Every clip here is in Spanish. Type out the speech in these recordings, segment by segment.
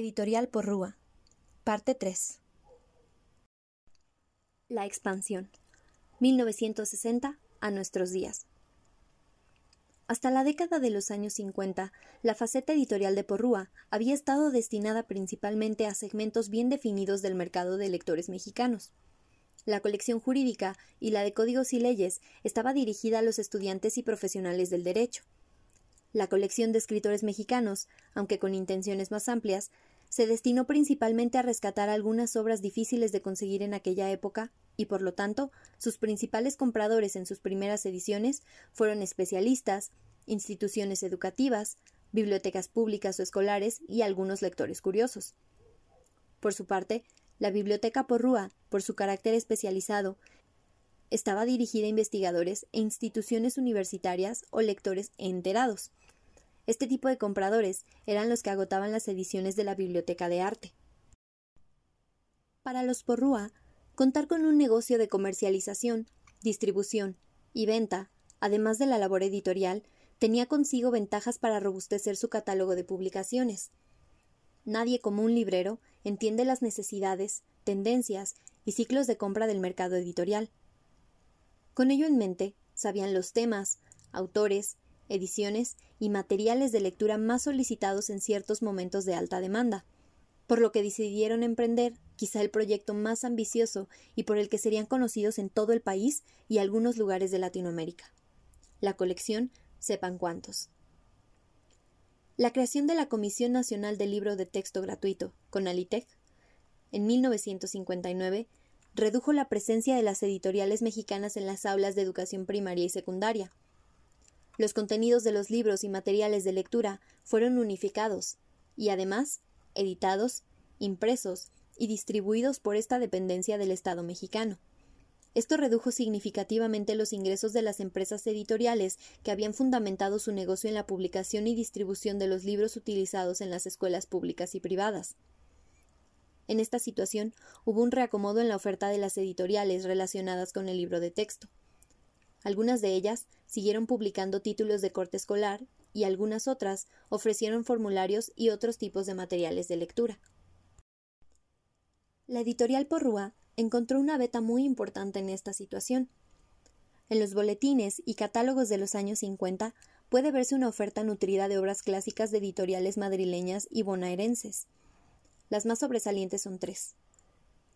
Editorial Porrúa, parte 3. La expansión, 1960 a nuestros días. Hasta la década de los años 50, la faceta editorial de Porrúa había estado destinada principalmente a segmentos bien definidos del mercado de lectores mexicanos. La colección jurídica y la de códigos y leyes estaba dirigida a los estudiantes y profesionales del derecho. La colección de escritores mexicanos, aunque con intenciones más amplias, se destinó principalmente a rescatar algunas obras difíciles de conseguir en aquella época y por lo tanto sus principales compradores en sus primeras ediciones fueron especialistas, instituciones educativas, bibliotecas públicas o escolares y algunos lectores curiosos. Por su parte, la Biblioteca Porrúa, por su carácter especializado, estaba dirigida a investigadores e instituciones universitarias o lectores enterados. Este tipo de compradores eran los que agotaban las ediciones de la Biblioteca de Arte. Para los Porrúa, Contar con un negocio de comercialización, distribución y venta, además de la labor editorial, tenía consigo ventajas para robustecer su catálogo de publicaciones. Nadie como un librero entiende las necesidades, tendencias y ciclos de compra del mercado editorial. Con ello en mente, sabían los temas, autores, ediciones y materiales de lectura más solicitados en ciertos momentos de alta demanda por lo que decidieron emprender quizá el proyecto más ambicioso y por el que serían conocidos en todo el país y algunos lugares de Latinoamérica. La colección Sepan cuántos. La creación de la Comisión Nacional del Libro de Texto Gratuito, CONALITEC, en 1959, redujo la presencia de las editoriales mexicanas en las aulas de educación primaria y secundaria. Los contenidos de los libros y materiales de lectura fueron unificados, y además editados, impresos y distribuidos por esta dependencia del Estado mexicano. Esto redujo significativamente los ingresos de las empresas editoriales que habían fundamentado su negocio en la publicación y distribución de los libros utilizados en las escuelas públicas y privadas. En esta situación hubo un reacomodo en la oferta de las editoriales relacionadas con el libro de texto. Algunas de ellas siguieron publicando títulos de corte escolar y algunas otras ofrecieron formularios y otros tipos de materiales de lectura. La editorial Porrúa encontró una beta muy importante en esta situación. En los boletines y catálogos de los años 50 puede verse una oferta nutrida de obras clásicas de editoriales madrileñas y bonaerenses. Las más sobresalientes son tres.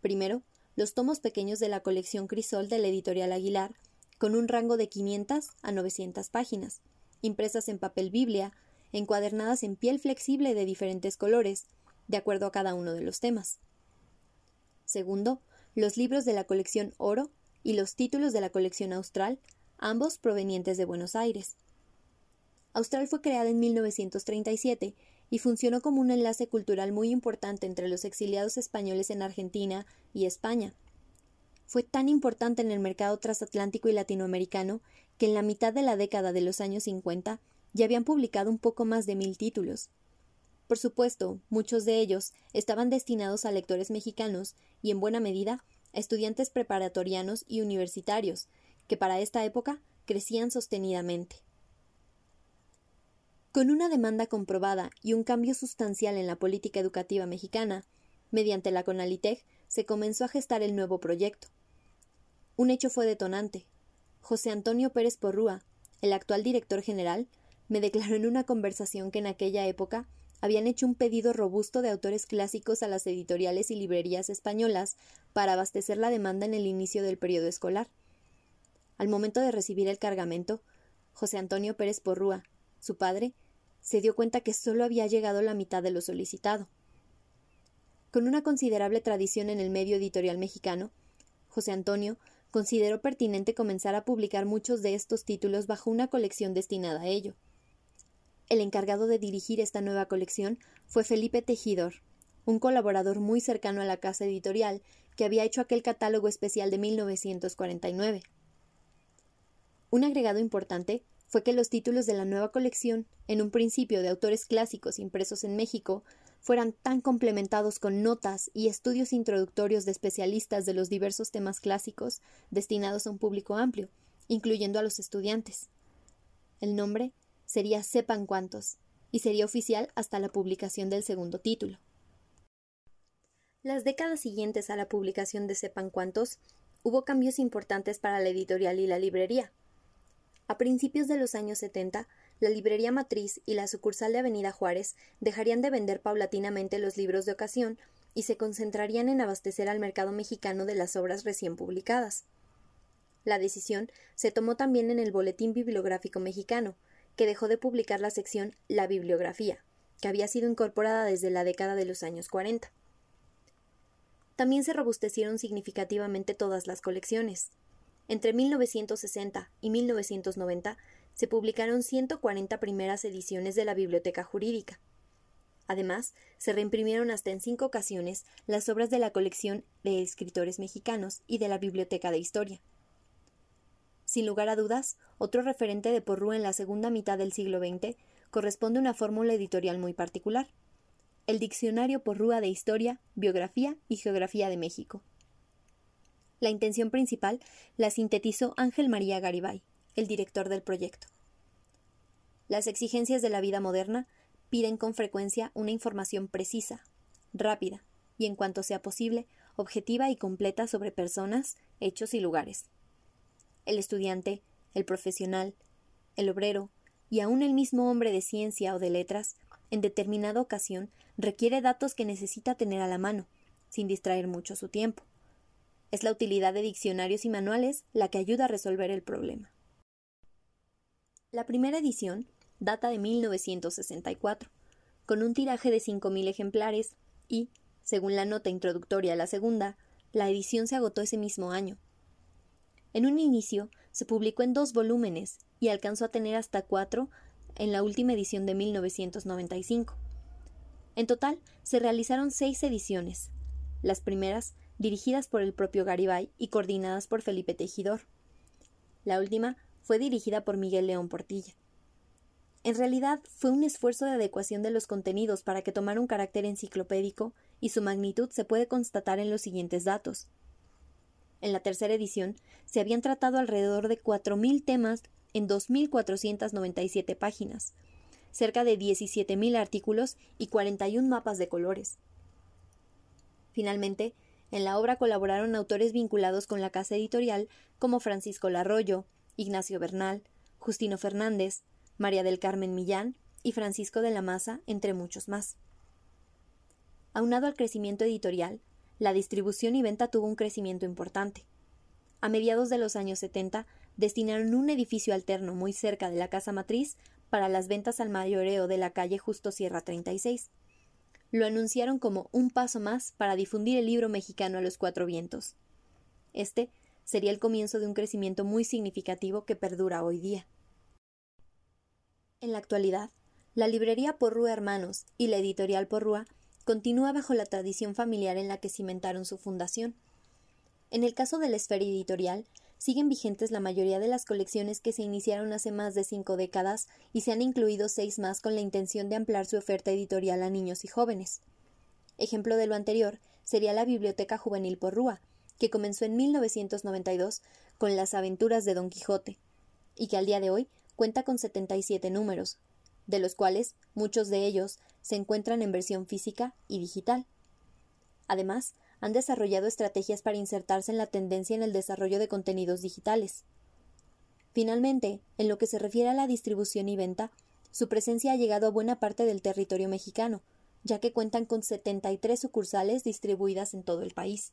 Primero, los tomos pequeños de la colección Crisol de la editorial Aguilar, con un rango de 500 a 900 páginas, impresas en papel Biblia, encuadernadas en piel flexible de diferentes colores, de acuerdo a cada uno de los temas. Segundo, los libros de la colección Oro y los títulos de la colección Austral, ambos provenientes de Buenos Aires. Austral fue creada en 1937 y funcionó como un enlace cultural muy importante entre los exiliados españoles en Argentina y España, fue tan importante en el mercado transatlántico y latinoamericano que en la mitad de la década de los años 50 ya habían publicado un poco más de mil títulos. Por supuesto, muchos de ellos estaban destinados a lectores mexicanos y, en buena medida, a estudiantes preparatorianos y universitarios, que para esta época crecían sostenidamente. Con una demanda comprobada y un cambio sustancial en la política educativa mexicana, mediante la CONALITEG se comenzó a gestar el nuevo proyecto. Un hecho fue detonante. José Antonio Pérez Porrúa, el actual director general, me declaró en una conversación que en aquella época habían hecho un pedido robusto de autores clásicos a las editoriales y librerías españolas para abastecer la demanda en el inicio del periodo escolar. Al momento de recibir el cargamento, José Antonio Pérez Porrúa, su padre, se dio cuenta que solo había llegado la mitad de lo solicitado. Con una considerable tradición en el medio editorial mexicano, José Antonio consideró pertinente comenzar a publicar muchos de estos títulos bajo una colección destinada a ello. El encargado de dirigir esta nueva colección fue Felipe Tejidor, un colaborador muy cercano a la casa editorial que había hecho aquel catálogo especial de 1949. Un agregado importante fue que los títulos de la nueva colección, en un principio de autores clásicos impresos en México, fueran tan complementados con notas y estudios introductorios de especialistas de los diversos temas clásicos destinados a un público amplio, incluyendo a los estudiantes. El nombre sería Sepan cuántos, y sería oficial hasta la publicación del segundo título. Las décadas siguientes a la publicación de Sepan cuántos, hubo cambios importantes para la editorial y la librería. A principios de los años 70, la librería matriz y la sucursal de Avenida Juárez dejarían de vender paulatinamente los libros de ocasión y se concentrarían en abastecer al mercado mexicano de las obras recién publicadas. La decisión se tomó también en el Boletín Bibliográfico Mexicano, que dejó de publicar la sección La Bibliografía, que había sido incorporada desde la década de los años 40. También se robustecieron significativamente todas las colecciones. Entre 1960 y 1990 se publicaron 140 primeras ediciones de la Biblioteca Jurídica. Además, se reimprimieron hasta en cinco ocasiones las obras de la colección de escritores mexicanos y de la Biblioteca de Historia. Sin lugar a dudas, otro referente de Porrúa en la segunda mitad del siglo XX corresponde a una fórmula editorial muy particular, el Diccionario Porrúa de Historia, Biografía y Geografía de México. La intención principal la sintetizó Ángel María Garibay, el director del proyecto. Las exigencias de la vida moderna piden con frecuencia una información precisa, rápida y, en cuanto sea posible, objetiva y completa sobre personas, hechos y lugares. El estudiante, el profesional, el obrero y aun el mismo hombre de ciencia o de letras, en determinada ocasión, requiere datos que necesita tener a la mano, sin distraer mucho su tiempo. Es la utilidad de diccionarios y manuales la que ayuda a resolver el problema. La primera edición data de 1964, con un tiraje de 5.000 ejemplares y, según la nota introductoria a la segunda, la edición se agotó ese mismo año. En un inicio se publicó en dos volúmenes y alcanzó a tener hasta cuatro en la última edición de 1995. En total se realizaron seis ediciones. Las primeras dirigidas por el propio Garibay y coordinadas por Felipe Tejidor. La última fue dirigida por Miguel León Portilla. En realidad fue un esfuerzo de adecuación de los contenidos para que tomara un carácter enciclopédico y su magnitud se puede constatar en los siguientes datos. En la tercera edición se habían tratado alrededor de 4.000 temas en 2.497 páginas, cerca de 17.000 artículos y 41 mapas de colores. Finalmente, en la obra colaboraron autores vinculados con la casa editorial como Francisco Larroyo, Ignacio Bernal, Justino Fernández, María del Carmen Millán y Francisco de la Maza, entre muchos más. Aunado al crecimiento editorial, la distribución y venta tuvo un crecimiento importante. A mediados de los años 70 destinaron un edificio alterno muy cerca de la casa matriz para las ventas al mayoreo de la calle Justo Sierra 36 lo anunciaron como un paso más para difundir el libro mexicano a los cuatro vientos. Este sería el comienzo de un crecimiento muy significativo que perdura hoy día. En la actualidad, la librería Porrúa Hermanos y la editorial Porrúa continúa bajo la tradición familiar en la que cimentaron su fundación. En el caso de la esfera editorial, siguen vigentes la mayoría de las colecciones que se iniciaron hace más de cinco décadas y se han incluido seis más con la intención de ampliar su oferta editorial a niños y jóvenes. Ejemplo de lo anterior sería la Biblioteca Juvenil Porrúa, que comenzó en 1992 con Las aventuras de Don Quijote, y que al día de hoy cuenta con 77 números, de los cuales muchos de ellos se encuentran en versión física y digital. Además, han desarrollado estrategias para insertarse en la tendencia en el desarrollo de contenidos digitales. Finalmente, en lo que se refiere a la distribución y venta, su presencia ha llegado a buena parte del territorio mexicano, ya que cuentan con 73 sucursales distribuidas en todo el país.